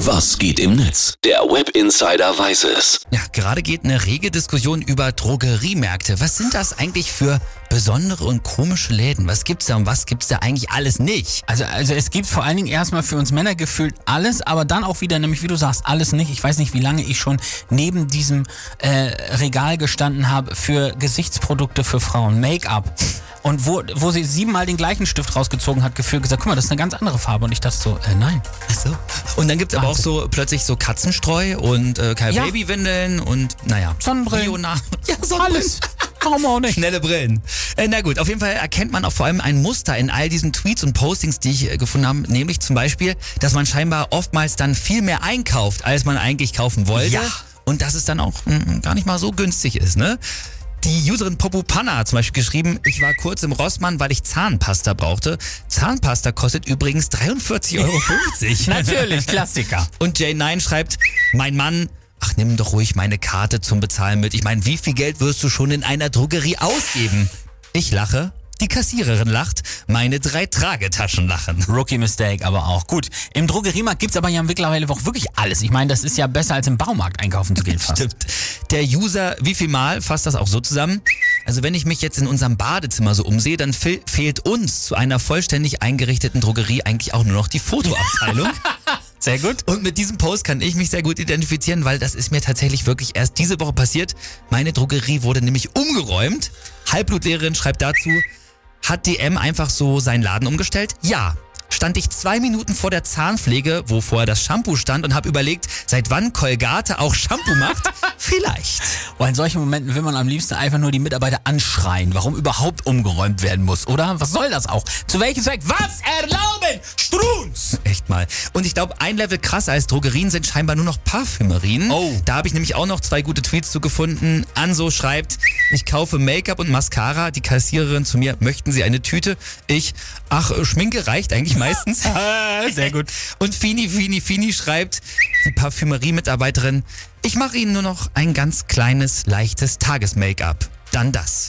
Was geht im Netz? Der Web Insider weiß es. Ja, gerade geht eine rege Diskussion über Drogeriemärkte. Was sind das eigentlich für besondere und komische Läden? Was gibt's da und was gibt's da eigentlich alles nicht? Also, also es gibt vor allen Dingen erstmal für uns Männer gefühlt alles, aber dann auch wieder, nämlich wie du sagst, alles nicht. Ich weiß nicht, wie lange ich schon neben diesem äh, Regal gestanden habe für Gesichtsprodukte für Frauen, Make-up. Und wo, wo sie siebenmal den gleichen Stift rausgezogen hat, gefühlt gesagt, guck mal, das ist eine ganz andere Farbe. Und ich dachte so, äh, nein. Ach so. Und dann gibt's aber auch so plötzlich so Katzenstreu und äh, keine Ja. Babywindeln und naja. Sonnenbrillen. Bio- Ja, Sonnenbrillen. Alles. Warum auch nicht? Schnelle Brillen. Äh, na gut, auf jeden Fall erkennt man auch vor allem ein Muster in all diesen Tweets und Postings, die ich äh, gefunden habe, nämlich zum Beispiel, dass man scheinbar oftmals dann viel mehr einkauft, als man eigentlich kaufen wollte. Ja. Und dass es dann auch mm, gar nicht mal so günstig ist, ne? Die Userin Popopanna hat zum Beispiel geschrieben, ich war kurz im Rossmann, weil ich Zahnpasta brauchte. Zahnpasta kostet übrigens 43,50 Euro. Natürlich, Klassiker. Und J9 schreibt, mein Mann, ach nimm doch ruhig meine Karte zum Bezahlen mit. Ich meine, wie viel Geld wirst du schon in einer Drogerie ausgeben? Ich lache, die Kassiererin lacht, meine drei Tragetaschen lachen. Rookie Mistake, aber auch. Gut, im Drogeriemarkt gibt's aber ja mittlerweile auch wirklich alles. Ich meine, das ist ja besser als im Baumarkt einkaufen zu gehen fast. Stimmt. Der User, wie viel Mal fasst das auch so zusammen? Also wenn ich mich jetzt in unserem Badezimmer so umsehe, dann fe fehlt uns zu einer vollständig eingerichteten Drogerie eigentlich auch nur noch die Fotoabteilung. Sehr gut. Und mit diesem Post kann ich mich sehr gut identifizieren, weil das ist mir tatsächlich wirklich erst diese Woche passiert. Meine Drogerie wurde nämlich umgeräumt. Halbblutlehrerin schreibt dazu, hat DM einfach so seinen Laden umgestellt? Ja. Stand ich zwei Minuten vor der Zahnpflege, wo vorher das Shampoo stand und habe überlegt, seit wann Colgate auch Shampoo macht? Vielleicht. Oh, in solchen Momenten will man am liebsten einfach nur die Mitarbeiter anschreien, warum überhaupt umgeräumt werden muss, oder? Was soll das auch? Zu welchem Zweck? Was erlauben? Strunz! Echt mal. Und ich glaube, ein Level krasser als Drogerien sind scheinbar nur noch Parfümerien. Oh. Da habe ich nämlich auch noch zwei gute Tweets zu gefunden. Anso schreibt, ich kaufe Make-up und Mascara. Die Kassiererin zu mir, möchten Sie eine Tüte? Ich, ach, Schminke reicht eigentlich meistens. Sehr gut. Und Fini, Fini, Fini schreibt, die Parfümerie-Mitarbeiterin, ich mache Ihnen nur noch ein ganz kleines, leichtes Tages-Make-up. Dann das.